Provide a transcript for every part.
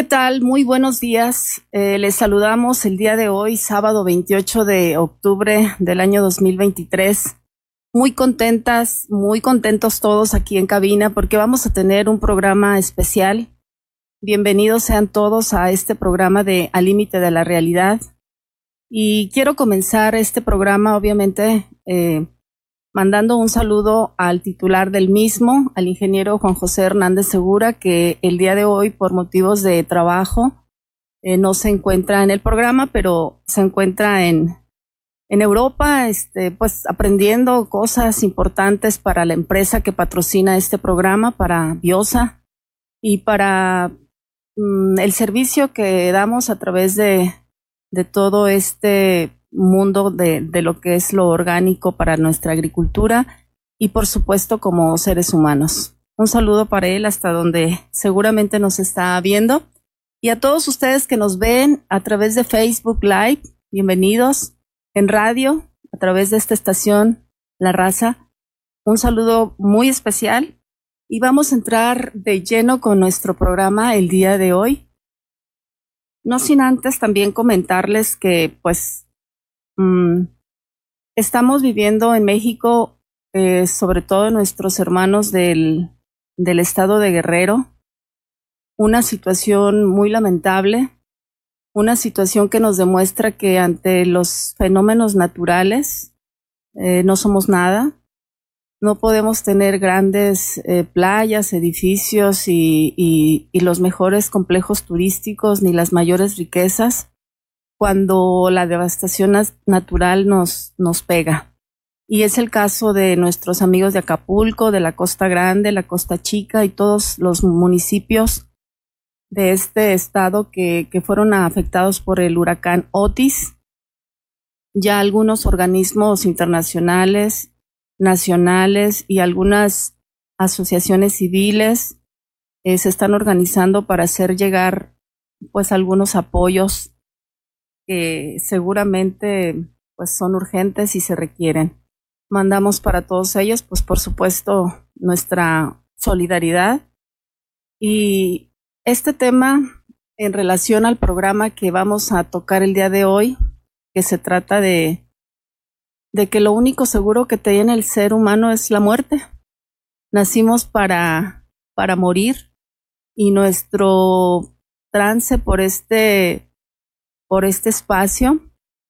¿Qué tal? Muy buenos días. Eh, les saludamos el día de hoy, sábado 28 de octubre del año 2023 muy contentas, muy contentos todos aquí en cabina porque vamos a tener un programa especial. Bienvenidos sean todos a este programa de Al Límite de la Realidad. Y quiero comenzar este programa, obviamente, eh, mandando un saludo al titular del mismo, al ingeniero Juan José Hernández Segura, que el día de hoy, por motivos de trabajo, eh, no se encuentra en el programa, pero se encuentra en, en Europa, este, pues aprendiendo cosas importantes para la empresa que patrocina este programa, para Biosa y para mm, el servicio que damos a través de, de todo este mundo de, de, lo que es lo orgánico para nuestra agricultura y por supuesto como seres humanos. Un saludo para él hasta donde seguramente nos está viendo y a todos ustedes que nos ven a través de Facebook Live, bienvenidos en radio a través de esta estación La Raza. Un saludo muy especial y vamos a entrar de lleno con nuestro programa el día de hoy. No sin antes también comentarles que pues mmm, estamos viviendo en México, eh, sobre todo nuestros hermanos del, del estado de Guerrero, una situación muy lamentable una situación que nos demuestra que ante los fenómenos naturales eh, no somos nada, no podemos tener grandes eh, playas, edificios y, y, los mejores complejos turísticos ni las mayores riquezas cuando la devastación natural nos, nos pega. Y es el caso de nuestros amigos de Acapulco, de la Costa Grande, la Costa Chica y todos los municipios de este estado que, que fueron afectados por el huracán Otis. Ya algunos organismos internacionales, nacionales y algunas asociaciones civiles eh, se están organizando para hacer llegar pues algunos apoyos que seguramente pues son urgentes y se requieren. Mandamos para todos ellos pues por supuesto nuestra solidaridad y este tema en relación al programa que vamos a tocar el día de hoy, que se trata de, de que lo único seguro que tiene el ser humano es la muerte. Nacimos para, para morir y nuestro trance por este, por este espacio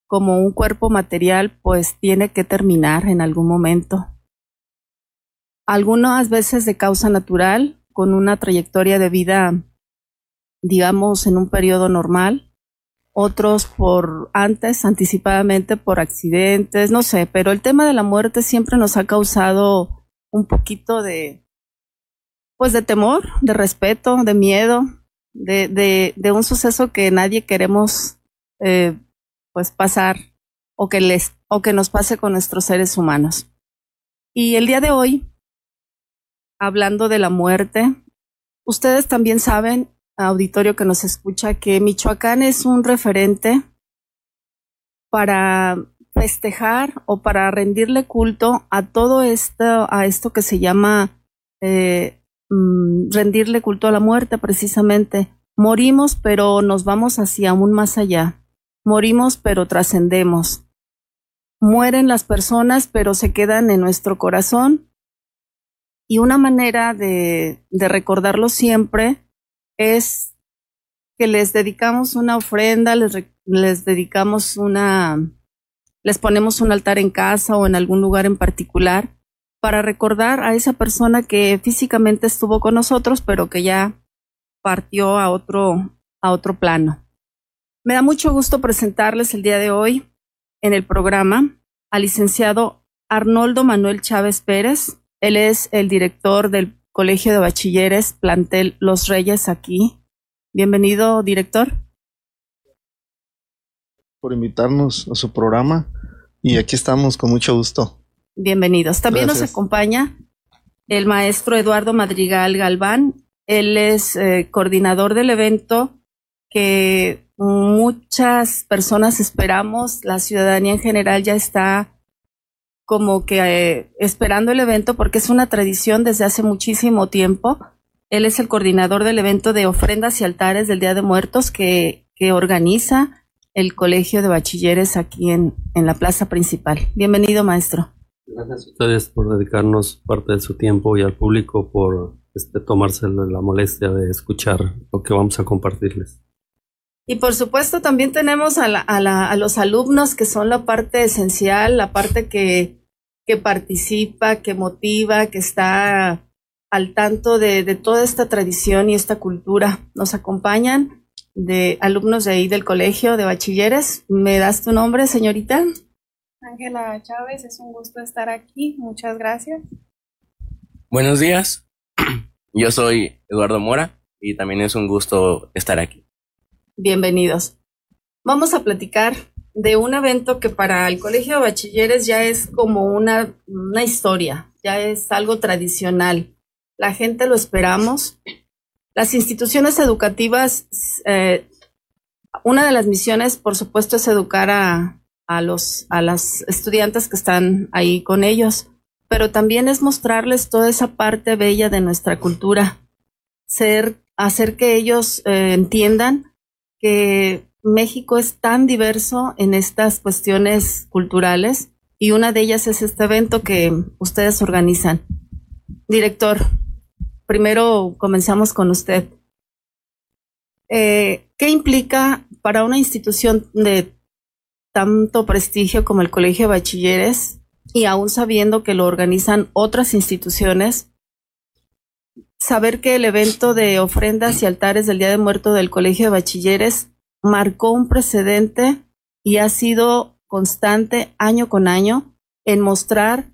como un cuerpo material pues tiene que terminar en algún momento. Algunas veces de causa natural, con una trayectoria de vida digamos, en un periodo normal, otros por antes, anticipadamente por accidentes, no sé, pero el tema de la muerte siempre nos ha causado un poquito de, pues de temor, de respeto, de miedo, de, de, de un suceso que nadie queremos, eh, pues pasar o que les, o que nos pase con nuestros seres humanos. Y el día de hoy, hablando de la muerte, ustedes también saben auditorio que nos escucha que Michoacán es un referente para festejar o para rendirle culto a todo esto, a esto que se llama eh, mm, rendirle culto a la muerte precisamente. Morimos pero nos vamos hacia aún más allá. Morimos pero trascendemos. Mueren las personas pero se quedan en nuestro corazón. Y una manera de, recordarlo siempre es que les dedicamos una ofrenda, les, les dedicamos una, les ponemos un altar en casa o en algún lugar en particular para recordar a esa persona que físicamente estuvo con nosotros, pero que ya partió a otro, a otro plano. Me da mucho gusto presentarles el día de hoy en el programa al licenciado Arnoldo Manuel Chávez Pérez. Él es el director del Colegio de Bachilleres Plantel Los Reyes aquí. Bienvenido, director. Por invitarnos a su programa y aquí estamos con mucho gusto. Bienvenidos. También nos acompaña el maestro Eduardo Madrigal Galván. Él es eh, coordinador del evento que muchas personas esperamos. La ciudadanía en general ya está como que eh, esperando el evento porque es una tradición desde hace muchísimo tiempo. Él es el coordinador del evento de ofrendas y altares del Día de Muertos que, que organiza el Colegio de Bachilleres aquí en, en la plaza principal. Bienvenido, maestro. Gracias a ustedes por dedicarnos parte de su tiempo y al público por este, tomarse la molestia de escuchar lo que vamos a compartirles. Y por supuesto también tenemos a, la, a, la, a los alumnos que son la parte esencial, la parte que, que participa, que motiva, que está al tanto de, de, toda esta tradición y esta cultura. Nos acompañan de alumnos de ahí del colegio de bachilleres. ¿Me das tu nombre, señorita? Ángela Chávez, es un gusto estar aquí. Muchas gracias. Buenos días. Yo soy Eduardo Mora y también es un gusto estar aquí. Bienvenidos. Vamos a platicar de un evento que para el Colegio de Bachilleres ya es como una, una historia, ya es algo tradicional. La gente lo esperamos. Las instituciones educativas, eh, una de las misiones, por supuesto, es educar a, a los a las estudiantes que están ahí con ellos, pero también es mostrarles toda esa parte bella de nuestra cultura, ser hacer que ellos eh, entiendan que México es tan diverso en estas cuestiones culturales y una de ellas es este evento que ustedes organizan. Director, primero comenzamos con usted. Eh, ¿Qué implica para una institución de tanto prestigio como el Colegio de Bachilleres y aún sabiendo que lo organizan otras instituciones, saber que el evento de ofrendas y altares del Día de Muerto del Colegio de Bachilleres marcó un precedente y ha sido constante año con año en mostrar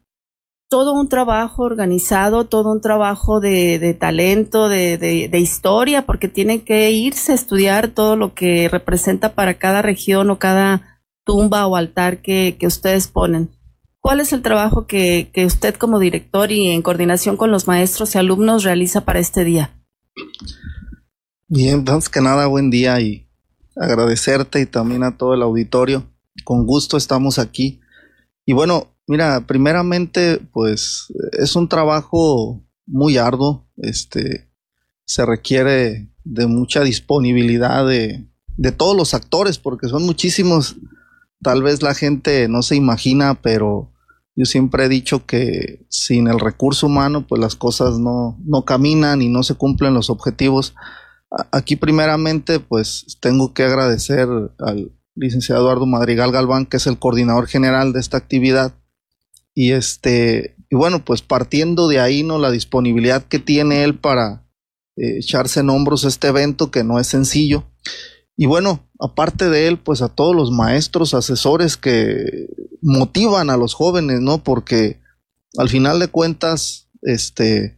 todo un trabajo organizado, todo un trabajo de, talento, de, historia, porque tiene que irse a estudiar todo lo que representa para cada región o cada tumba o altar que ustedes ponen. ¿Cuál es el trabajo que, que, usted como director y en coordinación con los maestros y alumnos realiza para este día? Bien, antes que nada, buen día y agradecerte y también a todo el auditorio. Con gusto estamos aquí. Y bueno, mira, primeramente, pues es un trabajo muy arduo. Este se requiere de mucha disponibilidad de, de todos los actores, porque son muchísimos tal vez la gente no se imagina, pero yo siempre he dicho que sin el recurso humano, pues las cosas no, no caminan y no se cumplen los objetivos. Aquí primeramente, pues tengo que agradecer al licenciado Eduardo Madrigal Galván, que es el coordinador general de esta actividad. Y este, y bueno, pues partiendo de ahí, ¿no? La disponibilidad que tiene él para eh, echarse en hombros este evento, que no es sencillo. Y bueno, aparte de él, pues a todos los maestros, asesores que motivan a los jóvenes, ¿no? Porque al final de cuentas, este,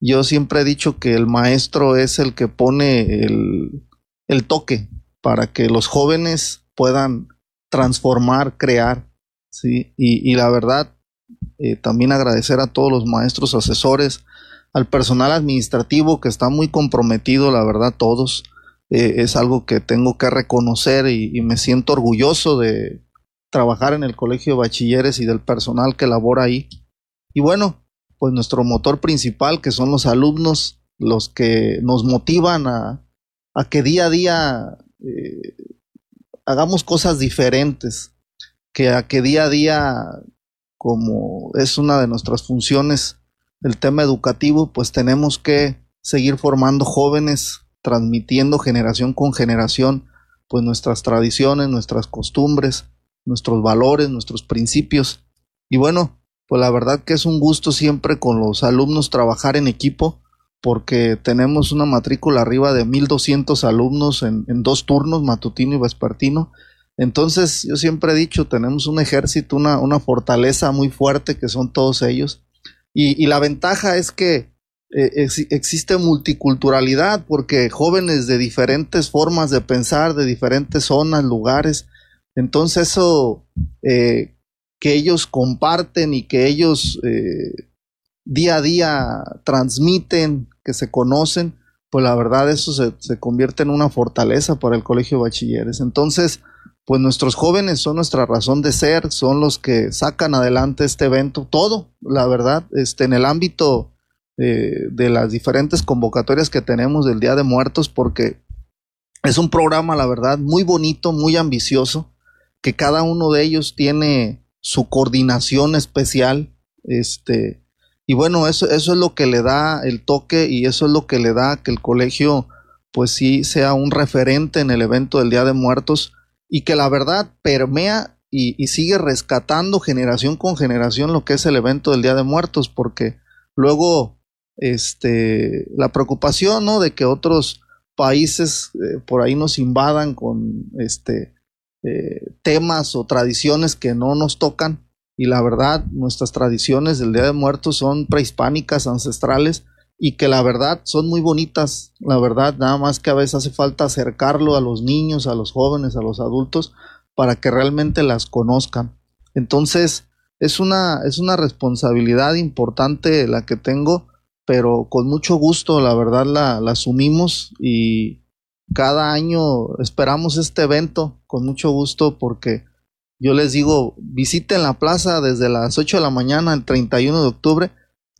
yo siempre he dicho que el maestro es el que pone el, el toque para que los jóvenes puedan transformar, crear, ¿sí? Y, la verdad, eh, también agradecer a todos los maestros asesores, al personal administrativo que está muy comprometido, la verdad, todos eh, es algo que tengo que reconocer y, me siento orgulloso de trabajar en el colegio de bachilleres y del personal que labora ahí. Y bueno, pues nuestro motor principal, que son los alumnos, los que nos motivan a, que día a día eh, hagamos cosas diferentes, que a que día a día, como es una de nuestras funciones, el tema educativo, pues tenemos que seguir formando jóvenes transmitiendo generación con generación pues nuestras tradiciones, nuestras costumbres, nuestros valores, nuestros principios. Y bueno, pues la verdad que es un gusto siempre con los alumnos trabajar en equipo porque tenemos una matrícula arriba de 1200 alumnos en, en dos turnos, matutino y vespertino. Entonces, yo siempre he dicho, tenemos un ejército, una, una fortaleza muy fuerte que son todos ellos. Y, la ventaja es que eh, ex, existe multiculturalidad porque jóvenes de diferentes formas de pensar, de diferentes zonas, lugares. Entonces, eso eh, que ellos comparten y que ellos eh, día a día transmiten, que se conocen, pues la verdad eso se, convierte en una fortaleza para el colegio de bachilleres. Entonces, pues nuestros jóvenes son nuestra razón de ser, son los que sacan adelante este evento, todo, la verdad, este, en el ámbito eh, de las diferentes convocatorias que tenemos del Día de Muertos, porque es un programa, la verdad, muy bonito, muy ambicioso, que cada uno de ellos tiene su coordinación especial, este, y bueno, eso, eso es lo que le da el toque y eso es lo que le da que el colegio pues sí sea un referente en el evento del Día de Muertos y que la verdad permea y, y, sigue rescatando generación con generación lo que es el evento del Día de Muertos, porque luego este, la preocupación ¿no? de que otros países eh, por ahí nos invadan con este, eh, temas o tradiciones que no nos tocan, y la verdad, nuestras tradiciones del Día de Muertos son prehispánicas, ancestrales, y que la verdad son muy bonitas, la verdad, nada más que a veces hace falta acercarlo a los niños, a los jóvenes, a los adultos, para que realmente las conozcan. Entonces, es una, es una responsabilidad importante la que tengo, pero con mucho gusto, la verdad, la, la asumimos y cada año esperamos este evento con mucho gusto porque yo les digo, visiten la plaza desde las 8 de la mañana, el 31 de octubre,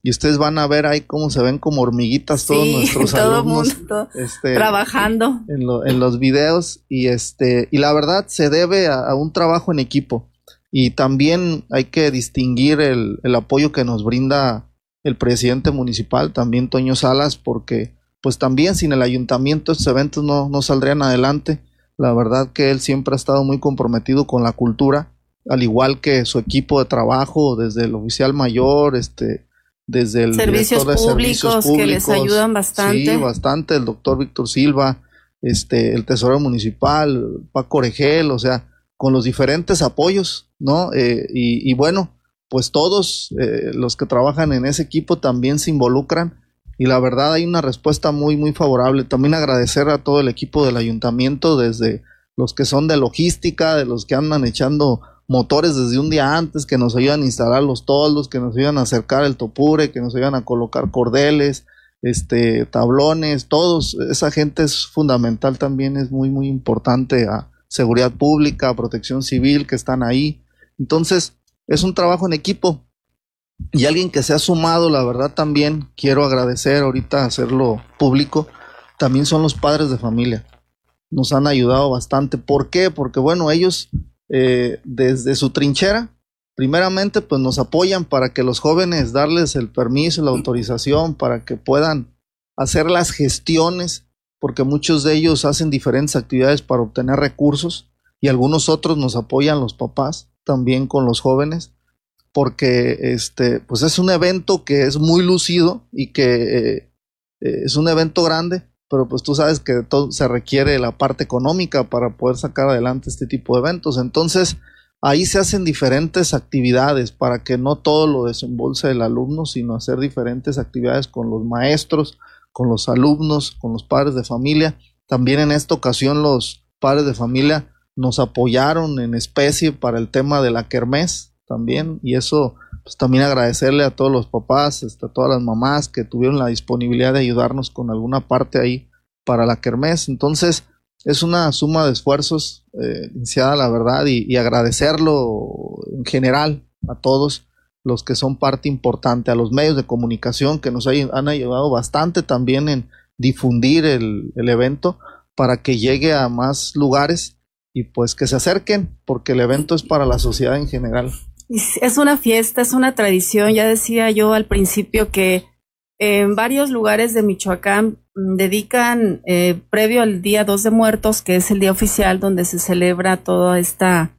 y ustedes van a ver ahí cómo se ven como hormiguitas todos sí, nuestros todo alumnos mundo este, trabajando. en, lo, en, los videos y este y la verdad se debe a, a, un trabajo en equipo y también hay que distinguir el, el, apoyo que nos brinda el presidente municipal también Toño Salas porque pues también sin el ayuntamiento estos eventos no, no saldrían adelante la verdad que él siempre ha estado muy comprometido con la cultura al igual que su equipo de trabajo desde el oficial mayor este desde el servicios de públicos, servicios públicos que les ayudan bastante. Sí, bastante. El doctor Víctor Silva, este, el tesorero municipal, Paco Oregel, o sea, con los diferentes apoyos, ¿no? Eh, y, y, bueno, pues todos eh, los que trabajan en ese equipo también se involucran y la verdad hay una respuesta muy, muy favorable. También agradecer a todo el equipo del ayuntamiento, desde los que son de logística, de los que andan echando motores desde un día antes que nos ayudan a instalar los toldos, que nos ayudan a acercar el topure, que nos ayudan a colocar cordeles, este, tablones, todos, esa gente es fundamental también, es muy, muy importante a seguridad pública, a protección civil que están ahí. Entonces, es un trabajo en equipo. Y alguien que se ha sumado, la verdad también quiero agradecer ahorita hacerlo público, también son los padres de familia. Nos han ayudado bastante. ¿Por qué? Porque bueno, ellos eh, desde su trinchera, primeramente pues nos apoyan para que los jóvenes darles el permiso, la autorización, para que puedan hacer las gestiones, porque muchos de ellos hacen diferentes actividades para obtener recursos y algunos otros nos apoyan los papás también con los jóvenes porque este pues es un evento que es muy lucido y que eh, es un evento grande pero pues tú sabes que todo se requiere la parte económica para poder sacar adelante este tipo de eventos. Entonces, ahí se hacen diferentes actividades para que no todo lo desembolse el alumno, sino hacer diferentes actividades con los maestros, con los alumnos, con los padres de familia. También en esta ocasión los padres de familia nos apoyaron en especie para el tema de la kermés también y eso pues también agradecerle a todos los papás, este, a todas las mamás que tuvieron la disponibilidad de ayudarnos con alguna parte ahí para la kermés. Entonces, es una suma de esfuerzos eh, iniciada, la verdad, y, agradecerlo en general a todos los que son parte importante, a los medios de comunicación que nos hay, han ayudado bastante también en difundir el, el evento para que llegue a más lugares y pues que se acerquen, porque el evento es para la sociedad en general. Es una fiesta, es una tradición. Ya decía yo al principio que en varios lugares de Michoacán dedican, eh, previo al día 2 de muertos, que es el día oficial donde se celebra toda esta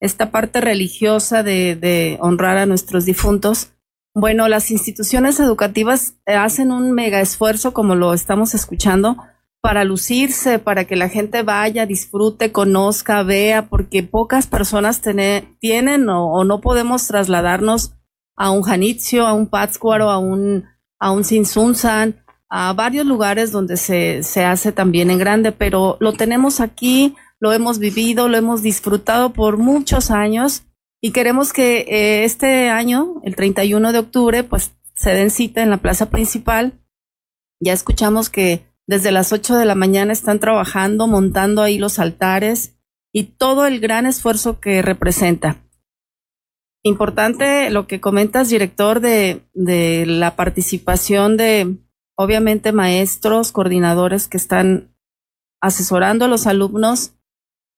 esta parte religiosa de, honrar a nuestros difuntos, bueno, las instituciones educativas eh, hacen un mega esfuerzo, como lo estamos escuchando, para lucirse, para que la gente vaya, disfrute, conozca, vea, porque pocas personas tienen o, no podemos trasladarnos a un Janitzio, a un Pátzcuaro, a un, a un Sinsunzan, a varios lugares donde se, se hace también en grande, pero lo tenemos aquí, lo hemos vivido, lo hemos disfrutado por muchos años y queremos que eh, este año, el 31 de octubre, pues se den cita en la plaza principal. Ya escuchamos que desde las 8 de la mañana están trabajando, montando ahí los altares y todo el gran esfuerzo que representa. Importante lo que comentas, director, de, la participación de, obviamente, maestros, coordinadores que están asesorando a los alumnos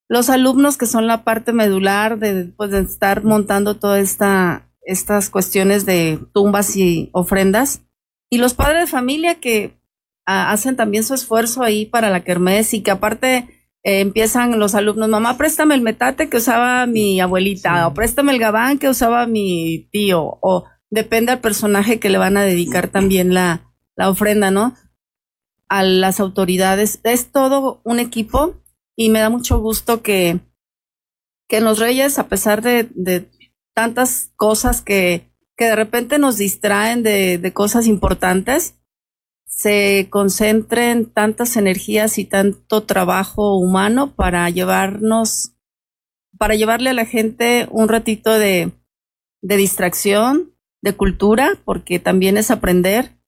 los alumnos que son la parte medular de, pues, de estar montando todas esta, estas cuestiones de tumbas y ofrendas. Y los padres de familia que hacen también su esfuerzo ahí para la kermés y que aparte eh, empiezan los alumnos, mamá, préstame el metate que usaba mi abuelita, o préstame el gabán que usaba mi tío, o depende al personaje que le van a dedicar también la, la ofrenda, ¿no? A las autoridades. Es todo un equipo y me da mucho gusto que, que en los Reyes, a pesar de, de tantas cosas que, que de repente nos distraen de, de cosas importantes, se concentren tantas energías y tanto trabajo humano para llevarnos, para llevarle a la gente un ratito de, de distracción, de cultura, porque también es aprender.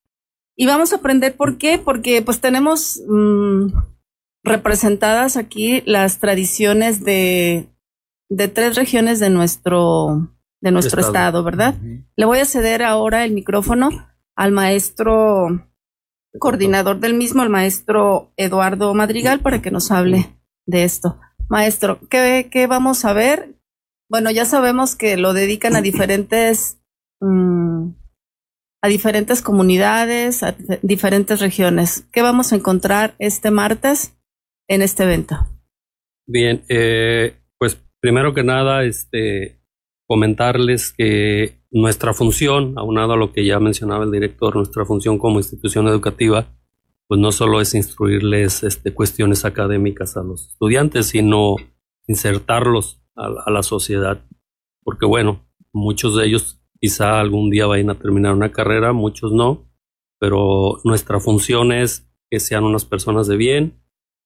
Y vamos a aprender por qué, porque pues tenemos mm, representadas aquí las tradiciones de, de tres regiones de nuestro, de nuestro estado, ¿verdad? Le voy a ceder ahora el micrófono al maestro coordinador del mismo, el maestro Eduardo Madrigal, para que nos hable de esto. Maestro, ¿qué, qué vamos a ver? Bueno, ya sabemos que lo dedican a diferentes, mm, a diferentes comunidades, a diferentes regiones. ¿Qué vamos a encontrar este martes? en este evento? Bien, eh, pues primero que nada, este, comentarles que nuestra función, aunado a lo que ya mencionaba el director, nuestra función como institución educativa, pues no solo es instruirles este, cuestiones académicas a los estudiantes, sino insertarlos a, la sociedad. Porque bueno, muchos de ellos quizá algún día vayan a terminar una carrera, muchos no, pero nuestra función es que sean unas personas de bien,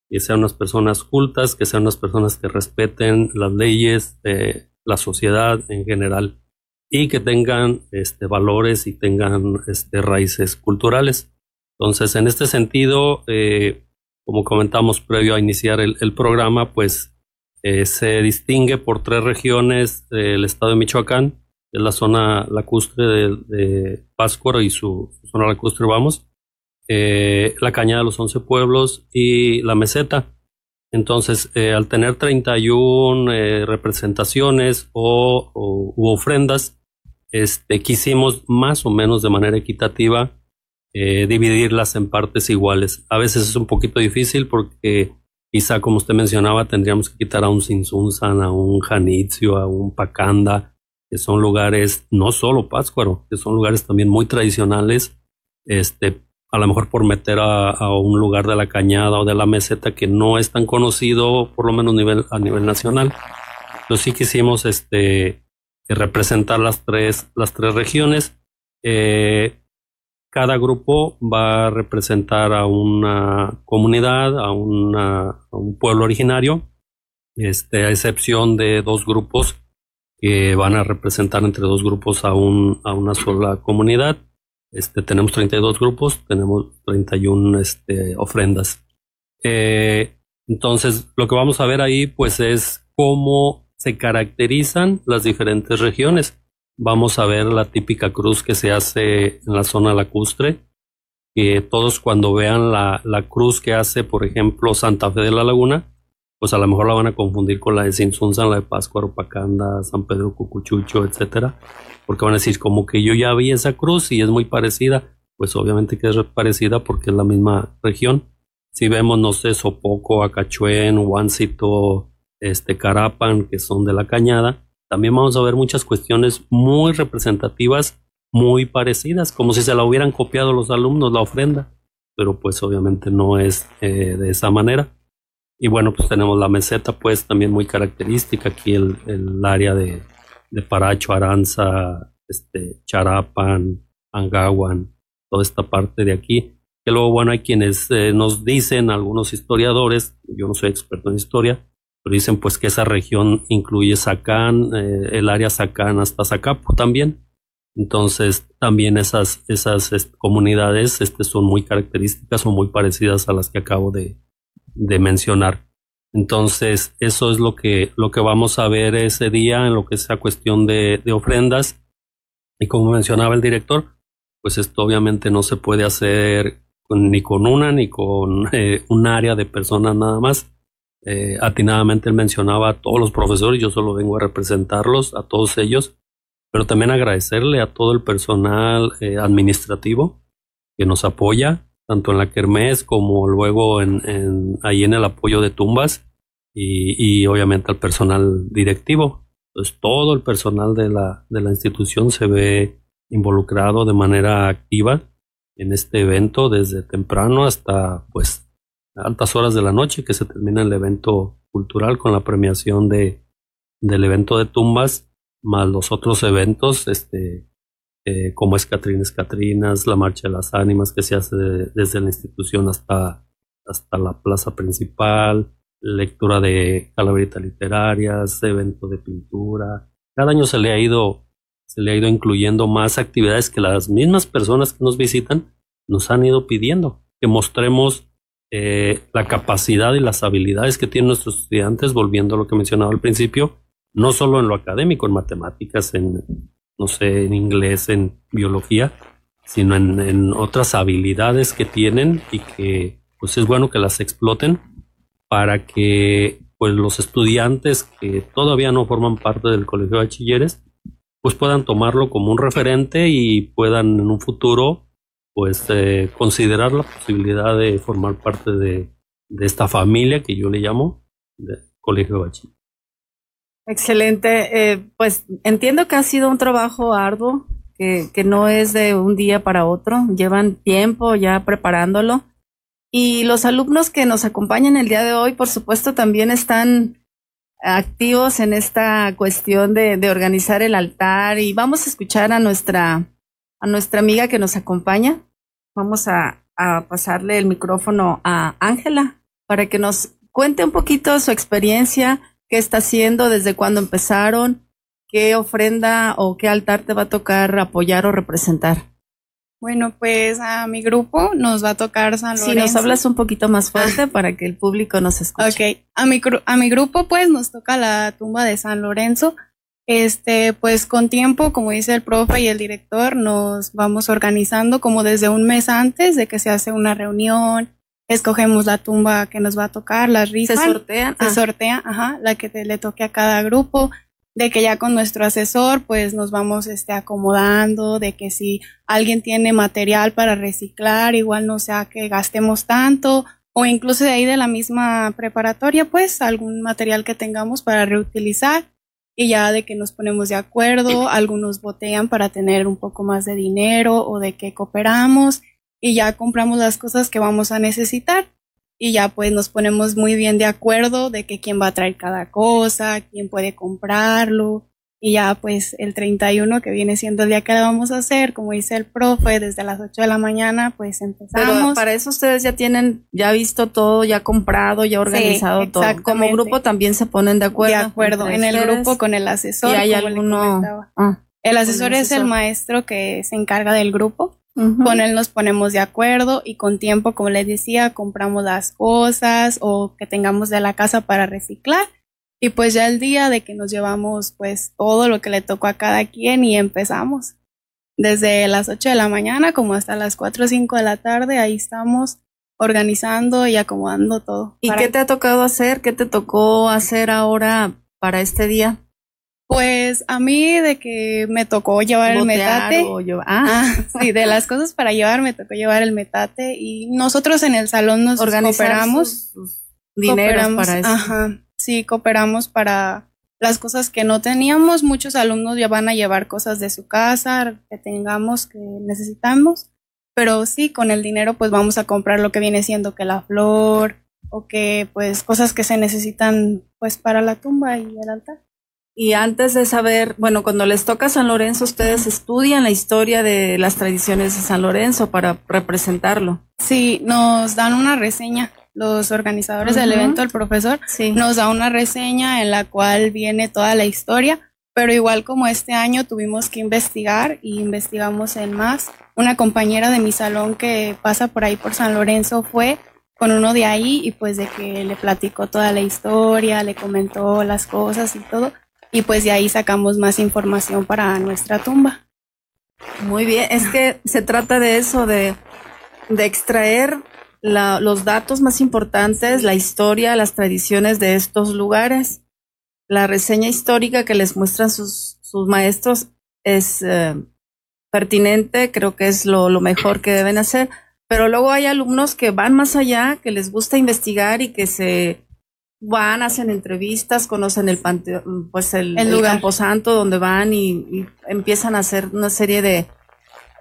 que sean unas personas cultas, que sean unas personas que respeten las leyes, de la sociedad en general y que tengan este, valores y tengan este, raíces culturales. Entonces, en este sentido, eh, como comentamos previo a iniciar el, programa, pues eh, se distingue por tres regiones del estado de Michoacán, es la zona lacustre de, de y su, su zona lacustre, vamos, eh, la Cañada de los Once Pueblos y la Meseta. Entonces, eh, al tener 31 eh, representaciones o, u ofrendas, este, quisimos más o menos de manera equitativa dividirlas en partes iguales. A veces es un poquito difícil porque quizá, como usted mencionaba, tendríamos que quitar a un Sinsunzan, a un Janitzio, a un Pacanda, que son lugares, no solo Pátzcuaro, que son lugares también muy tradicionales, este, a lo mejor por meter a, un lugar de la cañada o de la meseta que no es tan conocido, por lo menos nivel, a nivel nacional. Entonces sí quisimos este, representar las tres, las tres regiones. Eh, cada grupo va a representar a una comunidad, a, a un pueblo originario, este, a excepción de dos grupos que van a representar entre dos grupos a, un, a una sola comunidad. Este, tenemos 32 grupos, tenemos 31 este, ofrendas. Eh, entonces, lo que vamos a ver ahí, pues, es cómo se caracterizan las diferentes regiones. Vamos a ver la típica cruz que se hace en la zona lacustre, todos cuando vean la cruz que hace, por ejemplo, Santa Fe de la Laguna, pues a lo mejor la van a confundir con la de Sinsunzan, la de Pascua, Pacanda, San Pedro Cucuchucho, etcétera, porque van a decir como que yo ya vi esa cruz y es muy parecida, pues obviamente que es parecida porque es la misma región. Si vemos, no sé, Sopoco, Acachuén, Huancito, este Carapan, que son de la Cañada, también vamos a ver muchas cuestiones muy representativas, muy parecidas, como si se la hubieran copiado los alumnos la ofrenda, pero pues obviamente no es eh, de esa manera. Y bueno, pues tenemos la meseta, pues también muy característica, aquí el, el área de, de Paracho, Aranza, este, Charapan, Angawan, toda esta parte de aquí. Que luego, bueno, hay quienes eh, nos dicen, algunos historiadores, yo no soy experto en historia, pero dicen pues que esa región incluye Sacán, eh, el área Sacán hasta Zacapo también. Entonces, también esas, esas este, comunidades este, son muy características o muy parecidas a las que acabo de, de mencionar. Entonces, eso es lo que, lo que vamos a ver ese día en lo que es la cuestión de, de ofrendas. Y como mencionaba el director, pues esto obviamente no se puede hacer ni con una ni con eh, un área de personas nada más. Eh, atinadamente él mencionaba a todos los profesores, yo solo vengo a representarlos, a todos ellos, pero también agradecerle a todo el personal eh, administrativo que nos apoya, tanto en la Kermés como luego en, en, ahí en el apoyo de tumbas y, y obviamente al personal directivo. Pues todo el personal de la, de la institución se ve involucrado de manera activa en este evento desde temprano hasta pues altas horas de la noche que se termina el evento cultural con la premiación de del evento de tumbas más los otros eventos este eh, como es Catrinas Catrinas la marcha de las ánimas que se hace de, desde la institución hasta hasta la plaza principal lectura de calaveritas literarias evento de pintura. Cada año se le ha ido se le ha ido incluyendo más actividades que las mismas personas que nos visitan nos han ido pidiendo que mostremos eh, la capacidad y las habilidades que tienen nuestros estudiantes, volviendo a lo que mencionaba al principio, no solo en lo académico, en matemáticas, en, no sé, en inglés, en biología, sino en, en otras habilidades que tienen y que pues es bueno que las exploten para que pues los estudiantes que todavía no forman parte del colegio de bachilleres pues puedan tomarlo como un referente y puedan en un futuro pues eh, considerar la posibilidad de formar parte de, de, esta familia que yo le llamo de Colegio de Bachiller. Excelente, eh, pues entiendo que ha sido un trabajo arduo, que, que no es de un día para otro, llevan tiempo ya preparándolo. Y los alumnos que nos acompañan el día de hoy, por supuesto, también están activos en esta cuestión de, de, organizar el altar y vamos a escuchar a nuestra, a nuestra amiga que nos acompaña. Vamos a, a pasarle el micrófono a Ángela para que nos cuente un poquito su experiencia, qué está haciendo, desde cuándo empezaron, qué ofrenda o qué altar te va a tocar apoyar o representar. Bueno, pues a mi grupo nos va a tocar San Lorenzo. Si nos hablas un poquito más fuerte ah. para que el público nos escuche. Ok, a mi, a mi grupo pues nos toca la tumba de San Lorenzo. Este, pues con tiempo, como dice el profe y el director, nos vamos organizando como desde un mes antes de que se hace una reunión, escogemos la tumba que nos va a tocar, las rifan. Se sortean. Se ah. sortea, ajá, la que te, le toque a cada grupo de que ya con nuestro asesor pues nos vamos este, acomodando, de que si alguien tiene material para reciclar, igual no sea que gastemos tanto, o incluso de ahí de la misma preparatoria pues algún material que tengamos para reutilizar y ya de que nos ponemos de acuerdo, algunos botean para tener un poco más de dinero o de que cooperamos y ya compramos las cosas que vamos a necesitar y ya pues nos ponemos muy bien de acuerdo de que quién va a traer cada cosa, quién puede comprarlo y ya pues el 31 que viene siendo el día que la vamos a hacer, como dice el profe, desde las 8 de la mañana pues empezamos. Pero para eso ustedes ya tienen, ya visto todo, ya comprado, ya organizado sí, todo. Como grupo también se ponen de acuerdo. De acuerdo, en el grupo con el asesor. Y hay alguno... Ah, el asesor es el maestro que se encarga del grupo Uh -huh. Con él nos ponemos de acuerdo y con tiempo, como les decía, compramos las cosas o que tengamos de la casa para reciclar. Y pues ya el día de que nos llevamos pues todo lo que le tocó a cada quien y empezamos. Desde las 8 de la mañana como hasta las 4 o 5 de la tarde, ahí estamos organizando y acomodando todo. ¿Y qué te ha tocado hacer? ¿Qué te tocó hacer ahora para este día? Pues a mí de que me tocó llevar el metate. Llevar, ah. ah. sí, de las cosas para llevar me tocó llevar el metate y nosotros en el salón nos organizamos dineros para eso. Ajá. sí cooperamos para las cosas que no teníamos. Muchos alumnos ya van a llevar cosas de su casa que tengamos, que necesitamos. Pero sí, con el dinero pues vamos a comprar lo que viene siendo que la flor o que pues cosas que se necesitan pues para la tumba y el altar. Y antes de saber, bueno, cuando les toca San Lorenzo, ustedes estudian la historia de las tradiciones de San Lorenzo para representarlo. Sí, nos dan una reseña. Los organizadores del evento, el profesor, nos da una reseña en la cual viene toda la historia, pero igual como este año tuvimos que investigar y investigamos en más. Una compañera de mi salón que pasa por ahí por San Lorenzo fue con uno de ahí y pues de que le platicó toda la historia, le comentó las cosas y todo y pues de ahí sacamos más información para nuestra tumba. Muy bien, es que se trata de eso, de, de extraer los datos más importantes, la historia, las tradiciones de estos lugares. La reseña histórica que les muestran sus, sus maestros es eh, pertinente, creo que es lo, lo mejor que deben hacer, pero luego hay alumnos que van más allá, que les gusta investigar y que se van, hacen entrevistas, conocen el panteón, pues el, el, camposanto donde van y, empiezan a hacer una serie de,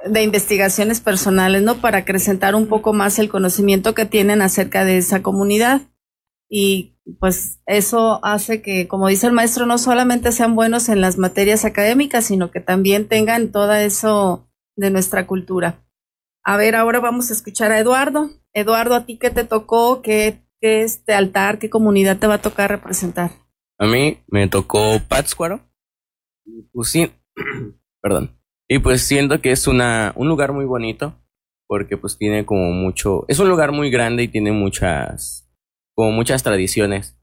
de investigaciones personales, ¿no? Para acrecentar un poco más el conocimiento que tienen acerca de esa comunidad. Y pues eso hace que, como dice el maestro, no solamente sean buenos en las materias académicas, sino que también tengan todo eso de nuestra cultura. A ver, ahora vamos a escuchar a Eduardo. Eduardo, ¿a ti qué te tocó? ¿Qué qué este altar, qué comunidad te va a tocar representar? A mí me tocó Pátzcuaro. Pues sí, perdón. Y pues siento que es una, un lugar muy bonito porque pues tiene como mucho, es un lugar muy grande y tiene muchas, como muchas tradiciones.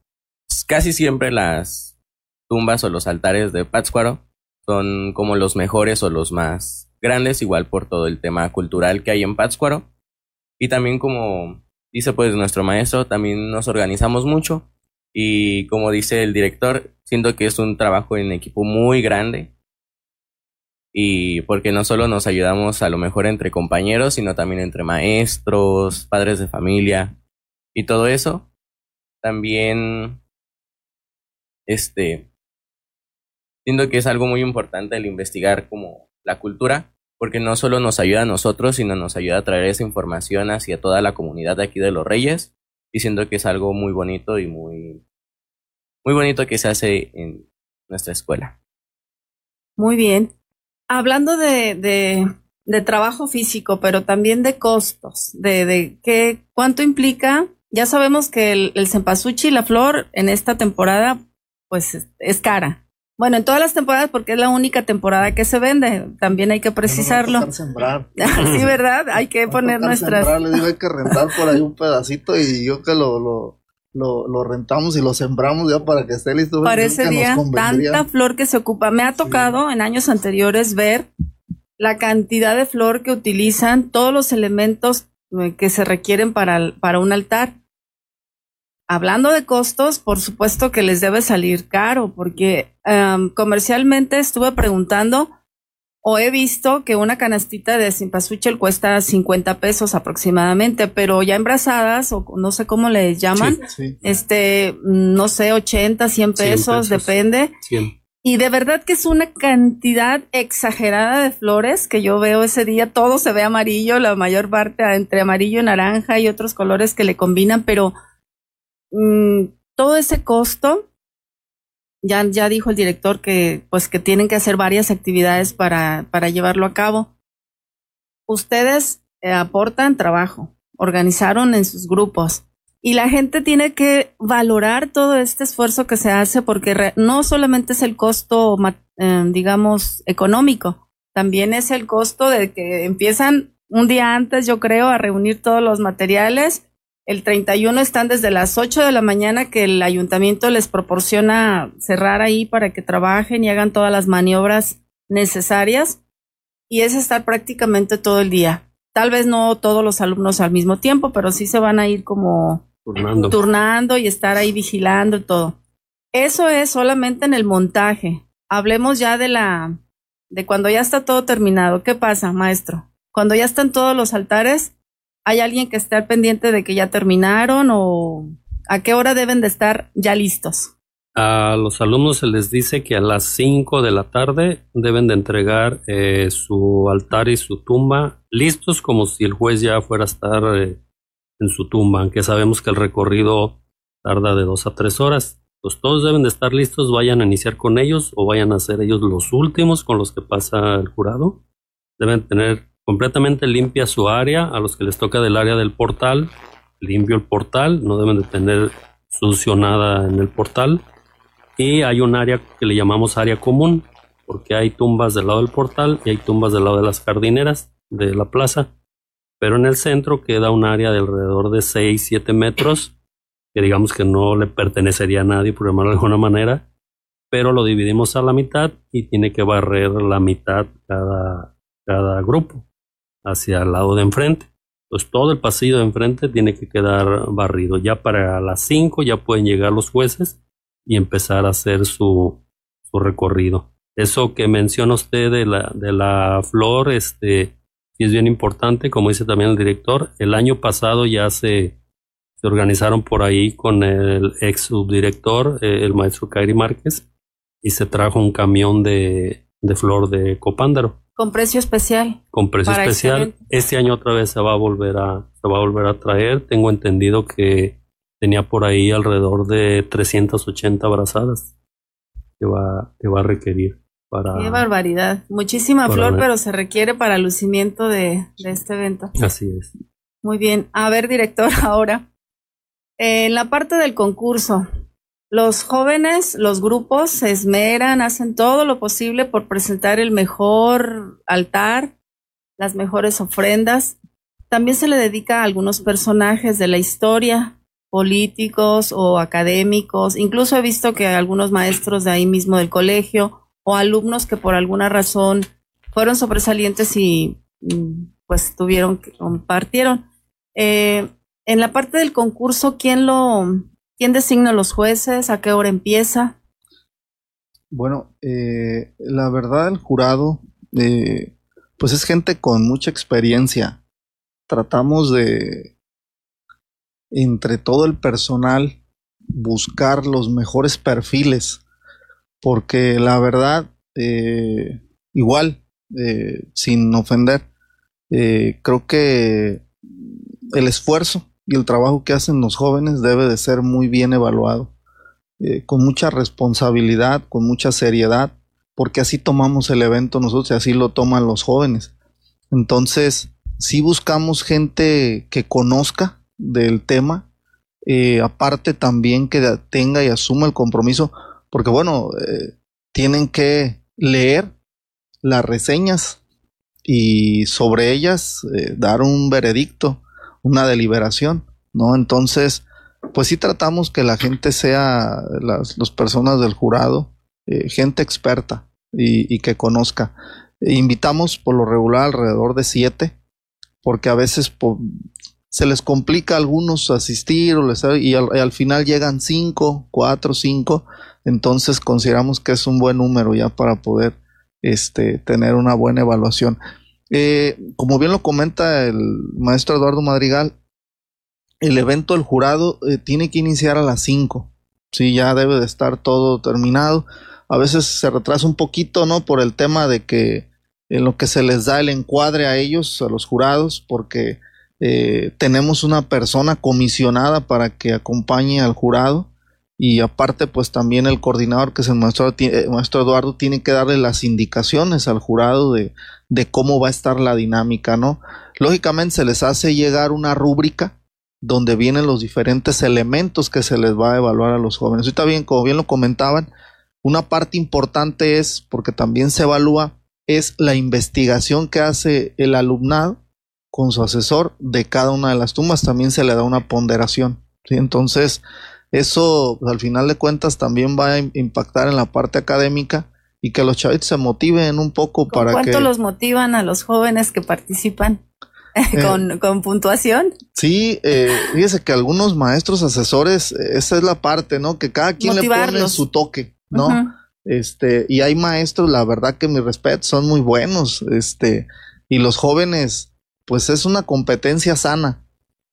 Casi siempre las tumbas o los altares de Pátzcuaro son como los mejores o los más grandes, igual por todo el tema cultural que hay en Pátzcuaro. Y también como dice pues nuestro maestro, también nos organizamos mucho. Y como dice el director, siento que es un trabajo en equipo muy grande. Y porque no solo nos ayudamos a lo mejor entre compañeros, sino también entre maestros, padres de familia y todo eso. También, este, siento que es algo muy importante el investigar como la cultura porque no solo nos ayuda a nosotros, sino nos ayuda a traer esa información hacia toda la comunidad de aquí de los Reyes, diciendo que es algo muy bonito y muy, muy bonito que se hace en nuestra escuela. Muy bien. Hablando de, de, de trabajo físico, pero también de costos, de, de qué, cuánto implica. Ya sabemos que el, el cempasúchil la flor en esta temporada, pues es cara. Bueno, en todas las temporadas, porque es la única temporada que se vende, también hay que precisarlo. sembrar. sí, ¿verdad? Hay que poner nuestras. Sembrar, les digo, hay que rentar por ahí un pedacito y yo que lo, lo, lo, lo rentamos y lo sembramos ya para que esté listo. Parece día, tanta flor que se ocupa. Me ha tocado en años anteriores ver la cantidad de flor que utilizan, todos los elementos eh, que se requieren para, para un altar hablando de costos, por supuesto que les debe salir caro, porque um, comercialmente estuve preguntando o he visto que una canastita de simpasuchel cuesta 50 pesos aproximadamente, pero ya embrazadas, o no sé cómo le llaman, este, no sé, 80, 100 pesos, depende. Y de verdad que es una cantidad exagerada de flores que yo veo ese día. Todo se ve amarillo, la mayor parte entre amarillo y naranja y otros colores que le combinan, pero Mm, todo ese costo, ya, ya dijo el director que pues que tienen que hacer varias actividades para, para llevarlo a cabo. Ustedes eh, aportan trabajo, organizaron en sus grupos y la gente tiene que valorar todo este esfuerzo que se hace porque no solamente es el costo, eh, digamos, económico, también es el costo de que empiezan un día antes, yo creo, a reunir todos los materiales el 31 están desde las 8 de la mañana que el ayuntamiento les proporciona cerrar ahí para que trabajen y hagan todas las maniobras necesarias. Y es estar prácticamente todo el día. Tal vez no todos los alumnos al mismo tiempo, pero sí se van a ir como turnando, turnando y estar ahí vigilando y todo. Eso es solamente en el montaje. Hablemos ya de la de cuando ya está todo terminado. ¿Qué pasa, maestro? Cuando ya están todos los altares, ¿Hay alguien que esté al pendiente de que ya terminaron o ¿A qué hora deben de estar ya listos? A los alumnos se les dice que a las 5 de la tarde deben de entregar eh, su altar y su tumba listos como si el juez ya fuera a estar eh, en su tumba, aunque sabemos que el recorrido tarda de dos a tres horas. Pues todos deben de estar listos, vayan a iniciar con ellos o vayan a ser ellos los últimos con los que pasa el jurado. Deben tener completamente limpia su área, a los que les toca del área del portal, limpio el portal, no deben de tener sucio nada en el portal y hay un área que le llamamos área común, porque hay tumbas del lado del portal y hay tumbas del lado de las jardineras de la plaza. Pero en el centro queda un área de alrededor de 6-7 metros, que digamos que no le pertenecería a nadie, por llamarlo de alguna manera, pero lo dividimos a la mitad y tiene que barrer la mitad cada, cada grupo hacia el lado de enfrente. Entonces todo el pasillo de enfrente tiene que quedar barrido. Ya para las 5 ya pueden llegar los jueces y empezar a hacer su, su recorrido. Eso que menciona usted de la, de la flor, este, es bien importante, como dice también el director. El año pasado ya se, se organizaron por ahí con el ex subdirector, eh, el maestro Kairi Márquez, y se trajo un camión de, de flor de copándaro. Con precio especial. Con precio especial. Este año otra vez se va a volver a, se va a volver a traer. Tengo entendido que tenía por ahí alrededor de 380 abrazadas que va, que va a requerir para... Qué barbaridad. Muchísima flor, pero se requiere para el lucimiento de, de, este evento. Así es. Muy bien. A ver, director, ahora. En la parte del concurso, los jóvenes, los grupos se esmeran, hacen todo lo posible por presentar el mejor altar, las mejores ofrendas. También se le dedica a algunos personajes de la historia, políticos o académicos. Incluso he visto que algunos maestros de ahí mismo del colegio o alumnos que por alguna razón fueron sobresalientes y mm, pues tuvieron que compartieron. Eh, en la parte del concurso, ¿quién lo, quién designa los jueces? ¿A qué hora empieza? Bueno, eh, la verdad el jurado, eh, pues es gente con mucha experiencia. Tratamos de entre todo el personal buscar los mejores perfiles, porque la verdad, eh, igual, eh, sin ofender, eh, creo que el esfuerzo y el trabajo que hacen los jóvenes debe de ser muy bien evaluado, con mucha responsabilidad, con mucha seriedad, porque así tomamos el evento nosotros y así lo toman los jóvenes. Entonces, si buscamos gente que conozca, del tema, eh, aparte también que tenga y asuma el compromiso, porque bueno, eh, tienen que leer las reseñas y sobre ellas eh, dar un veredicto, una deliberación, ¿no? Entonces, pues sí tratamos que la gente sea, las, personas del jurado, gente experta y, y que conozca. invitamos por lo regular alrededor de siete, porque a veces se les complica a algunos asistir o les, y, al, final llegan cinco, cuatro, cinco, entonces consideramos que es un buen número ya para poder este, tener una buena evaluación. Eh, como bien lo comenta el maestro Eduardo Madrigal, el evento del jurado eh, tiene que iniciar a las 5. Sí, ya debe de estar todo terminado. A veces se retrasa un poquito, ¿no? Por el tema de que en lo que se les da el encuadre a ellos, a los jurados, porque eh, tenemos una persona comisionada para que acompañe al jurado y aparte pues también el coordinador que es el maestro, eh, maestro Eduardo tiene que darle las indicaciones al jurado de, de, cómo va a estar la dinámica, ¿no? Lógicamente se les hace llegar una rúbrica donde vienen los diferentes elementos que se les va a evaluar a los jóvenes. Ahorita bien, como bien lo comentaban, una parte importante es, porque también se evalúa, es la investigación que hace el alumnado con su asesor de cada una de las tumbas, también se le da una ponderación. ¿sí? Entonces, eso al final de cuentas también va a impactar en la parte académica y que los chavitos se motiven un poco para ¿Cuánto que... los motivan a los jóvenes que participan? Eh, ¿Con, ¿Con, puntuación? Sí, eh, fíjese que algunos maestros asesores, esa es la parte, ¿no? Que cada quien le pone su toque, ¿no? Este, y hay maestros, la verdad que mi respeto, son muy buenos, este, y los jóvenes, pues es una competencia sana,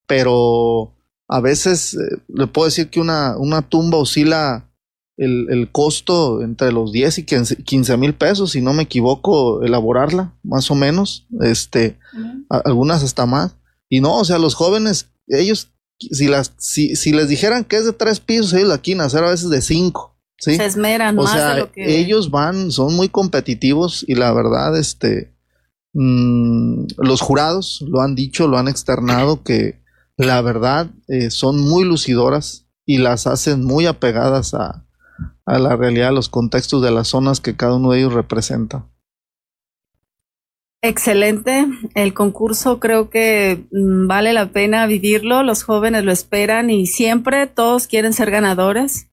pero a veces eh, le puedo decir que una, una tumba oscila el, el, costo entre los 10 y 15 mil pesos, si no me equivoco, elaborarla, más o menos, este, algunas hasta más. Y no, o sea, los jóvenes, ellos, si, las, si, si les dijeran que es de tres pisos, ellos la quieren hacer a veces de cinco. ¿sí? Se esmeran o más sea, de lo que... ellos van, son muy competitivos y la verdad, este, mmm, los jurados lo han dicho, lo han externado que la verdad eh, son muy lucidoras y las hacen muy apegadas a, a la realidad, a los contextos de las zonas que cada uno de ellos representa. Excelente. El concurso creo que mm, vale la pena vivirlo. Los jóvenes lo esperan y siempre todos quieren ser ganadores.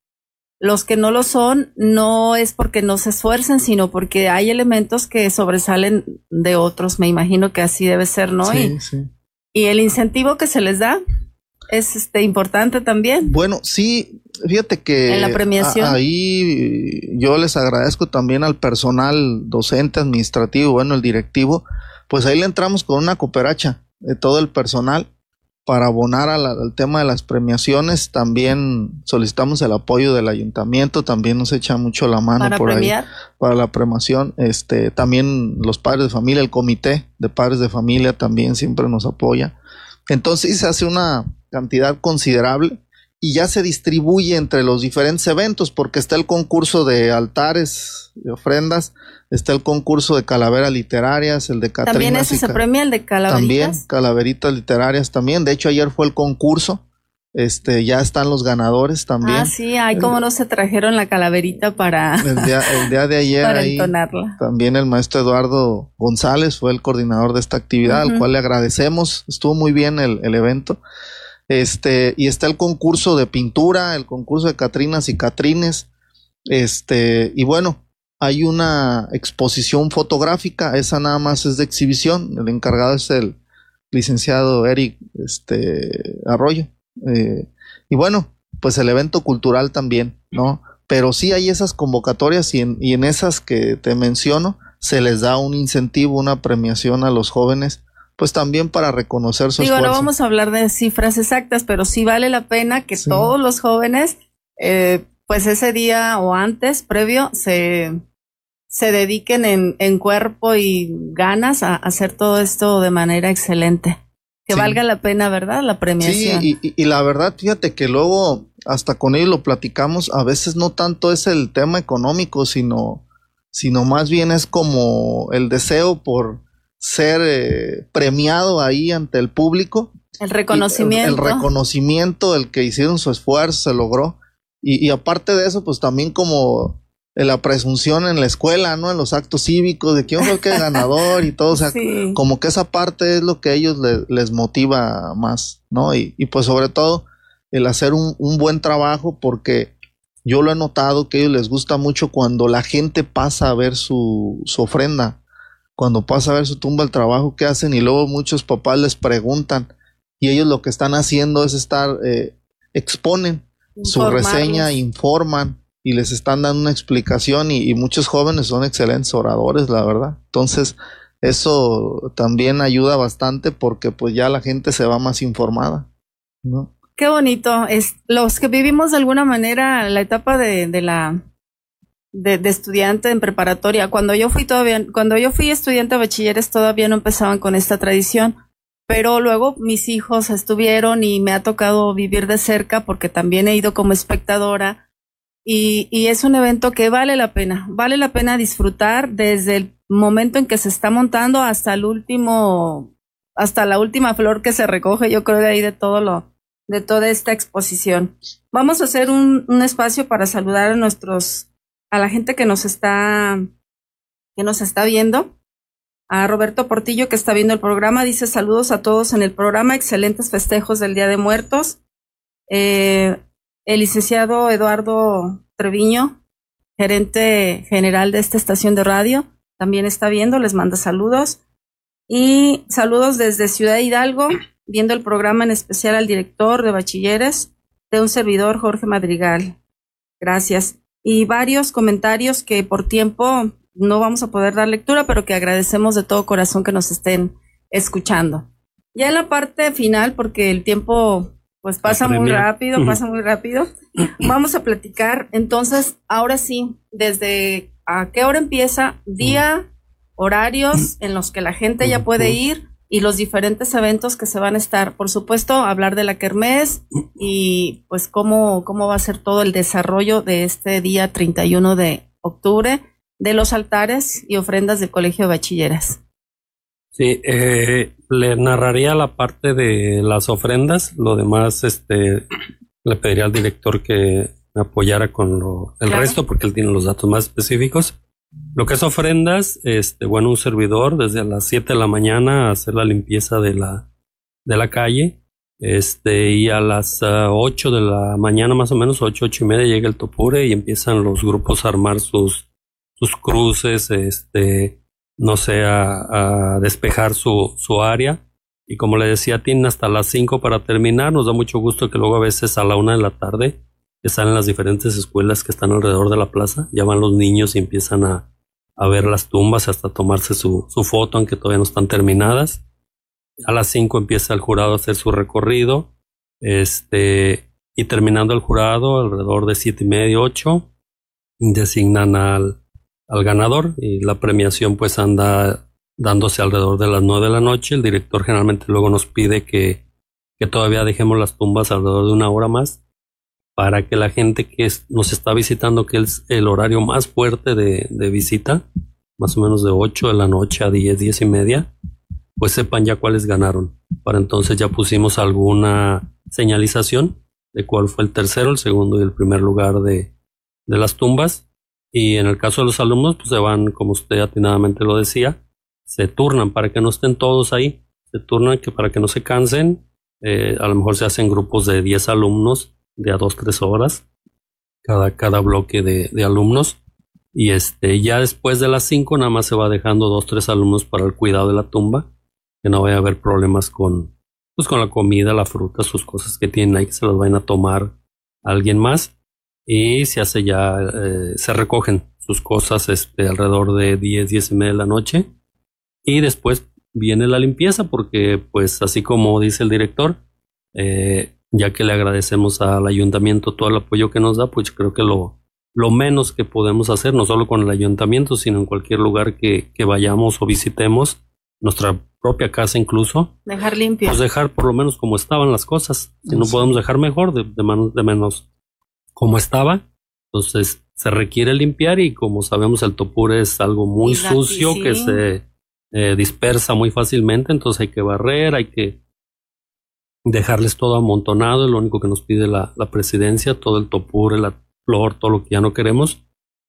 Los que no lo son no es porque no se esfuercen, sino porque hay elementos que sobresalen de otros. Me imagino que así debe ser, ¿no? Sí, y, sí. y el incentivo que se les da es este importante también. Bueno, sí, fíjate que En la premiación. a- ahí yo les agradezco también al personal docente, administrativo, bueno, el directivo, pues ahí le entramos con una cooperacha de todo el personal para abonar la- al tema de las premiaciones. También solicitamos el apoyo del ayuntamiento, también nos echa mucho la mano Para por premiar. ahí para la premiación. Este, también los padres de familia, el comité de padres de familia también siempre nos apoya. Entonces se hace una cantidad considerable y ya se distribuye entre los diferentes eventos porque está el concurso de altares, de ofrendas, está el concurso de calaveras literarias, el de También Catrinas ese y se premia el de también calaveritas. calaveritas literarias también. De hecho ayer fue el concurso. Este, ya están los ganadores también. Ah, sí, ay, cómo no se trajeron la calaverita para, El día, el día de ayer para ahí entonarla. también el maestro Eduardo González fue el coordinador de esta actividad, al cual le agradecemos. Estuvo muy bien el, el evento. Este, y está el concurso de pintura, el concurso de Catrinas y Catrines. Este, y bueno, hay una exposición fotográfica, esa nada más es de exhibición. El encargado es el licenciado Eric este, Arroyo. Eh, y bueno, pues el evento cultural también, ¿no? Pero sí hay esas convocatorias y en, y en esas que te menciono se les da un incentivo, una premiación a los jóvenes, pues también para reconocer su Digo, no esfuerzo. vamos a hablar de cifras exactas, pero sí vale la pena que Sí. todos los jóvenes, eh, pues ese día o antes, previo, se, se dediquen en, en cuerpo y ganas a hacer todo esto de manera excelente. Que Sí. valga la pena, ¿verdad? La Sí, premiación. y, y- y la verdad, fíjate que luego hasta con ellos lo platicamos, a veces no tanto es el tema económico, sino, sino más bien es como el deseo por ser eh, premiado ahí ante el público. el reconocimiento. El, el reconocimiento, el que hicieron su esfuerzo, se logró. Y, y aparte de eso, pues también como la presunción en la escuela, ¿no? En los actos cívicos, de quién fue el que ganador y todo, o sea, Sí. como que esa parte es lo que a ellos le- les motiva más, ¿no? Y, y pues sobre todo el hacer un, un buen trabajo porque yo lo he notado que a ellos les gusta mucho cuando la gente pasa a ver su, su ofrenda, cuando pasa a ver su tumba, el trabajo que hacen y luego muchos papás les preguntan y ellos lo que están haciendo es estar, eh, exponen su reseña, informan y les están dando una explicación y, y muchos jóvenes son excelentes oradores, la verdad. Entonces, eso también ayuda bastante porque pues ya la gente se va más informada, ¿no? Qué bonito. Es, los que vivimos de alguna manera la etapa de, de la de, de estudiante en preparatoria. Cuando yo fui todavía, cuando yo fui estudiante de bachilleres todavía no empezaban con esta tradición. Pero luego mis hijos estuvieron y me ha tocado vivir de cerca porque también he ido como espectadora. Y, y es un evento que vale la pena, vale la pena disfrutar desde el momento en que se está montando hasta el último, hasta la última flor que se recoge, yo creo de ahí de todo lo, de toda esta exposición. Vamos a hacer un, un espacio para saludar a nuestros, a la gente que nos está, que nos está viendo. A Roberto Portillo que está viendo el programa, dice saludos a todos en el programa, excelentes festejos del Día de Muertos. Eh, el licenciado Eduardo Treviño, gerente general de esta estación de radio, también está viendo, les manda saludos. Y saludos desde Ciudad Hidalgo, viendo el programa en especial al director de bachilleres de un servidor, Jorge Madrigal. Gracias. Y varios comentarios que por tiempo no vamos a poder dar lectura, pero que agradecemos de todo corazón que nos estén escuchando. Ya en la parte final, porque el tiempo Pues pasa muy rápido, pasa muy rápido. Vamos a platicar entonces, ahora sí, desde a qué hora empieza, día, horarios en los que la gente ya puede ir y los diferentes eventos que se van a estar. Por supuesto, hablar de la Kermés y pues cómo, cómo va a ser todo el desarrollo de este día 31 de octubre de los altares y ofrendas del Colegio de Bachilleres. Sí, eh, le narraría la parte de las ofrendas, lo demás este, le pediría al director que me apoyara con lo, el resto porque él tiene los datos más específicos. Lo que es ofrendas, este, bueno, un servidor desde las 7 de la mañana a hacer la limpieza de la, de la calle. Este, y a las 8 ah, de la mañana más o menos, 8, 8 y media llega el topure y empiezan los grupos a armar sus, sus cruces, este, no sé, a, despejar su, su área. Y como le decía, tienen hasta las 5 para terminar. Nos da mucho gusto que luego a veces a la una de la tarde están en las diferentes escuelas que están alrededor de la plaza. Ya van los niños y empiezan a, a ver las tumbas hasta tomarse su, su, foto, aunque todavía no están terminadas. A las 5 empieza el jurado a hacer su recorrido. Este, y terminando el jurado, alrededor de siete y media, 8, designan al, al ganador y la premiación pues anda dándose alrededor de las nueve de la noche. El director generalmente luego nos pide que, que todavía dejemos las tumbas alrededor de una hora más para que la gente que nos está visitando, que es el horario más fuerte de, visita, más o menos de 8 de la noche a 10, 10 y media, pues sepan ya cuáles ganaron. Para entonces ya pusimos alguna señalización de cuál fue el tercero, el segundo y el primer lugar de, de las tumbas y en el caso de los alumnos, pues se van, como usted atinadamente lo decía, se turnan para que no estén todos ahí, se turnan que para que no se cansen, eh, a lo mejor se hacen grupos de 10 alumnos de a 2, 3 horas, cada, cada bloque de, de, alumnos. Y este, ya después de las 5 nada más se va dejando 2, 3 alumnos para el cuidado de la tumba, que no vaya a haber problemas con, pues con la comida, la fruta, sus cosas que tienen ahí, que se las vayan a tomar alguien más y se hace ya, eh, se recogen sus cosas este, alrededor de 10, 10 y media de la noche y después viene la limpieza porque pues así como dice el director, eh, ya que le agradecemos al ayuntamiento todo el apoyo que nos da, pues creo que lo, lo menos que podemos hacer, no solo con el ayuntamiento, sino en cualquier lugar que, que vayamos o visitemos, nuestra propia casa incluso. Dejar limpio. Pues dejar por lo menos como estaban las cosas. Si no podemos dejar mejor, de, de, de menos como estaba. Entonces se requiere limpiar y como sabemos el topur es algo muy sucio que se eh, dispersa muy fácilmente, entonces hay que barrer, hay que dejarles todo amontonado, es lo único que nos pide la, la presidencia, todo el topur, la flor, todo lo que ya no queremos,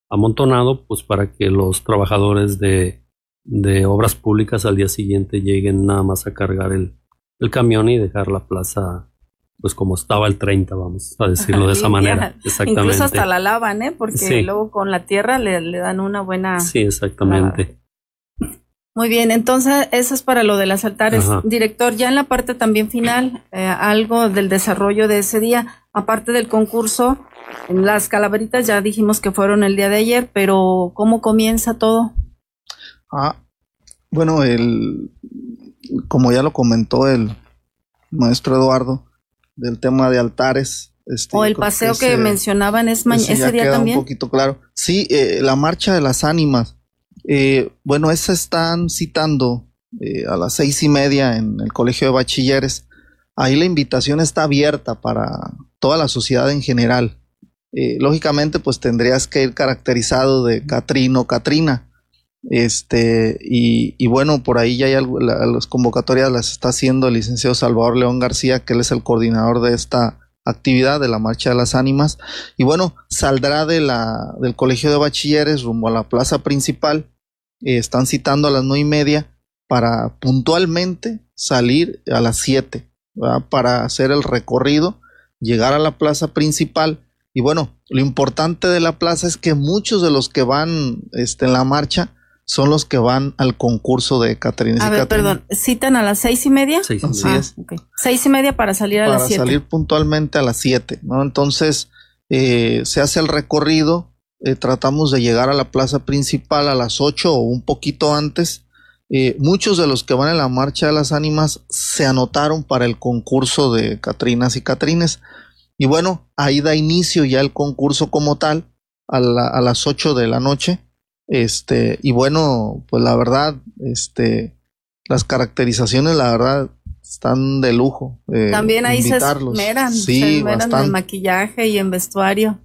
amontonado, pues para que los trabajadores de, de obras públicas al día siguiente lleguen nada más a cargar el, el camión y dejar la plaza pues como estaba el 30, vamos a decirlo de esa manera. Exactamente. Incluso hasta la lavan, ¿eh? Porque luego con la tierra le, le, dan una buena. Sí, exactamente. Muy bien, entonces eso es para lo de las altares. Director, ya en la parte también final, eh, algo del desarrollo de ese día, aparte del concurso, en las calaveritas ya dijimos que fueron el día de ayer, pero ¿cómo comienza todo? Ah, bueno, el, como ya lo comentó el maestro Eduardo, del tema de altares. Este, o el paseo que, mencionaban es ese, día también. Un poquito claro. Sí, eh, la marcha de las ánimas. Eh, bueno, esa están citando eh, a las seis y media en el Colegio de Bachilleres. Ahí la invitación está abierta para toda la sociedad en general. lógicamente, pues tendrías que ir caracterizado de Catrino Catrina. Este, y, bueno, por ahí ya hay las convocatorias las está haciendo el licenciado Salvador León García, que él es el coordinador de esta actividad de la Marcha de las Ánimas. Y bueno, saldrá del Colegio de Bachilleres rumbo a la plaza principal. Eh, están citando a las nueve y media para puntualmente salir a las siete, para hacer el recorrido, llegar a la plaza principal. Y bueno, lo importante de la plaza es que muchos de los que van este, en la marcha son los que van al concurso de Catrina. A ver, perdón, citan a las seis y media. Seis y media. es. Seis y media para salir a las siete. Para salir puntualmente a las siete, ¿no? Entonces eh, se hace el recorrido, eh, tratamos de llegar a la plaza principal a las ocho o un poquito antes eh, muchos de los que van en la marcha de las ánimas se anotaron para el concurso de Catrinas y Catrines. Y bueno, ahí da inicio ya el concurso como tal a, a las 8 de la noche. Este, y bueno, pues la verdad, este, las caracterizaciones, la verdad, están de lujo. Eh, También ahí se esmeran, sí, se esmeran en maquillaje y en vestuario.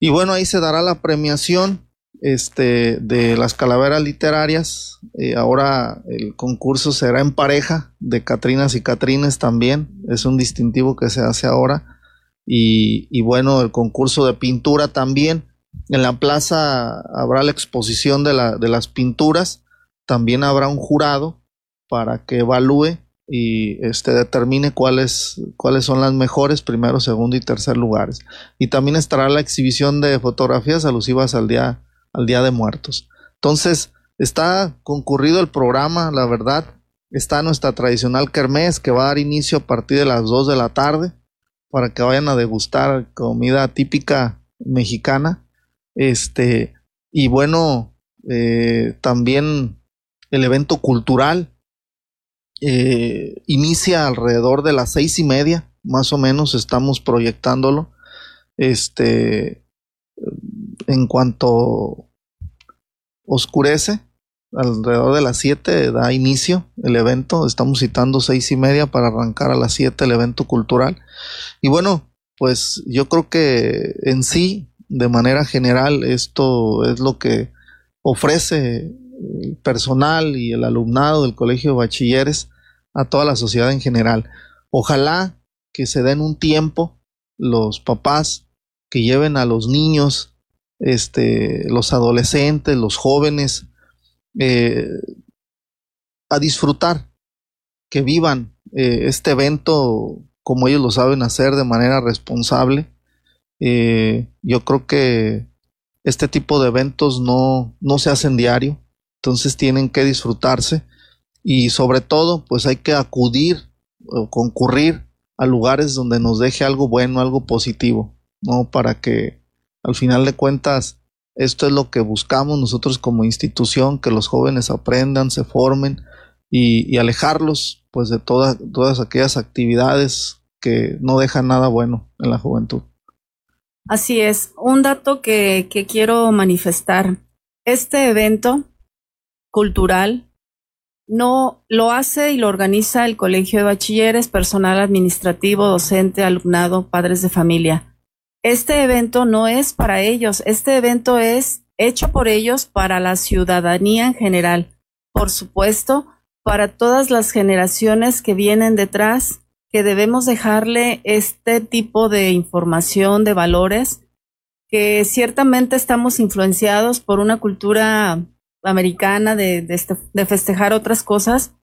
Y bueno, ahí se dará la premiación este, de las calaveras literarias. Eh, ahora el concurso será en pareja de Catrinas y Catrines también. Es un distintivo que se hace ahora. Y, y, bueno, el concurso de pintura también. En la plaza habrá la exposición de, la, de las pinturas. También habrá un jurado para que evalúe y este, determine cuáles, cuáles son las mejores, primero, segundo y tercer lugares. Y también estará la exhibición de fotografías alusivas al día al Día de Muertos. Entonces, está concurrido el programa, la verdad. Está nuestra tradicional kermés que va a dar inicio a partir de las 2 de la tarde para que vayan a degustar comida típica mexicana. Este, y bueno, eh, también el evento cultural eh, inicia alrededor de las seis y media, más o menos estamos proyectándolo. Este, en cuanto oscurece, alrededor de las 7 da inicio el evento. Estamos citando seis y media para arrancar a las 7 el evento cultural. Y bueno, pues yo creo que en sí, de manera general, esto es lo que ofrece personal y el alumnado del Colegio de Bachilleres a toda la sociedad en general. Ojalá que se den un tiempo los papás que lleven a los niños este, los adolescentes, los jóvenes, eh, a disfrutar, que vivan eh, este evento como ellos lo saben hacer de manera responsable. Eh, yo creo que este tipo de eventos no, no se hacen diario, entonces tienen que disfrutarse y sobre todo pues hay que acudir o concurrir a lugares donde nos deje algo bueno, algo positivo, ¿no? Para que al final de cuentas, esto es lo que buscamos nosotros como institución, que los jóvenes aprendan, se formen y, alejarlos pues de todas, aquellas actividades que no dejan nada bueno en la juventud. Así es, un dato que quiero manifestar. Este evento cultural no lo hace y lo organiza el Colegio de Bachilleres, personal administrativo, docente, alumnado, padres de familia este evento no es para ellos, este evento es hecho por ellos para la ciudadanía en general. Por supuesto, para todas las generaciones que vienen detrás, que debemos dejarle este tipo de información, de valores, que ciertamente estamos influenciados por una cultura americana de, de, este, de festejar otras cosas.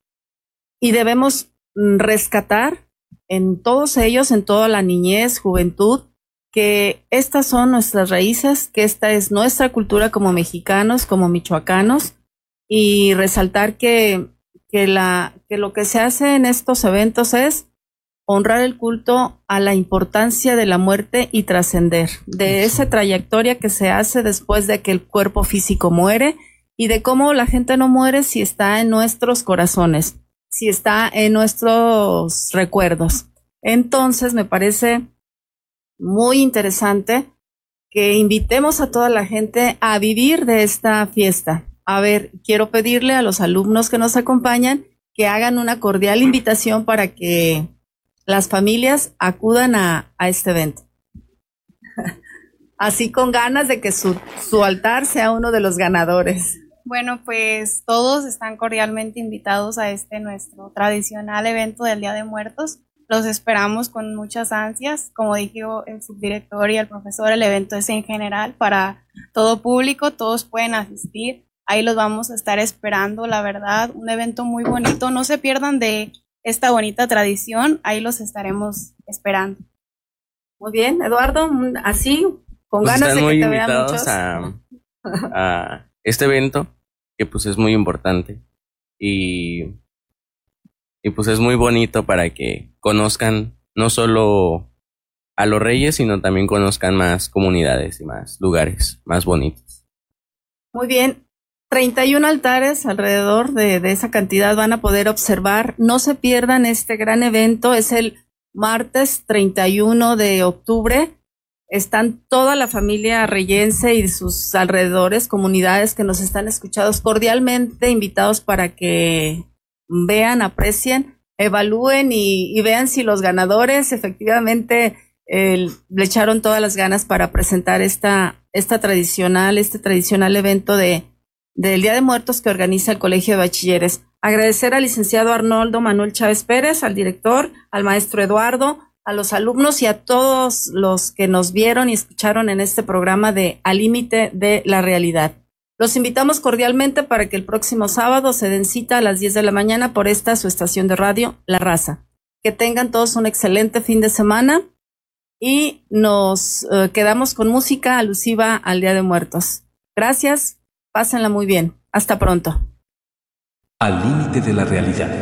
Y debemos rescatar en todos ellos, en toda la niñez, juventud, que estas son nuestras raíces, que esta es nuestra cultura como mexicanos, como michoacanos, y resaltar que, que, la, que lo que se hace en estos eventos es honrar el culto a la importancia de la muerte y trascender, de esa trayectoria que se hace después de que el cuerpo físico muere y de cómo la gente no muere si está en nuestros corazones, si está en nuestros recuerdos. Entonces, me parece muy interesante que invitemos a toda la gente a vivir de esta fiesta. A ver, quiero pedirle a los alumnos que nos acompañan que hagan una cordial invitación para que las familias acudan a, este evento. Así con ganas de que su, altar sea uno de los ganadores. Bueno, pues todos están cordialmente invitados a este nuestro tradicional evento del Día de Muertos. Los esperamos con muchas ansias. Como dijo el subdirector y el profesor, el evento es en general para todo público, todos pueden asistir. Ahí los vamos a estar esperando, la verdad, un evento muy bonito. No se pierdan de esta bonita tradición, ahí los estaremos esperando. Muy bien, Eduardo, así, con pues ganas de que te vean muchos. A, a este evento, que pues es muy importante. Y y pues es muy bonito para que conozcan no solo a los reyes, sino también conozcan más comunidades y más lugares más bonitos. Muy bien. 31 altares alrededor de, de, esa cantidad van a poder observar. No se pierdan este gran evento. Es el martes 31 de octubre. Están toda la familia reyense y sus alrededores, comunidades que nos están escuchados cordialmente invitados para que vean, aprecien, evalúen y, vean si los ganadores efectivamente le echaron todas las ganas para presentar esta, esta tradicional, este tradicional evento de, del Día de Muertos que organiza el Colegio de Bachilleres. Agradecer al licenciado Arnoldo Manuel Chávez Pérez, al director, al maestro Eduardo, a los alumnos y a todos los que nos vieron y escucharon en este programa de Al Límite de la Realidad. Los invitamos cordialmente para que el próximo sábado se den cita a las 10 de la mañana por esta su estación de radio, La Raza. Que tengan todos un excelente fin de semana y nos uh, quedamos con música alusiva al Día de Muertos. Gracias, pásenla muy bien. Hasta pronto. Al límite de la realidad.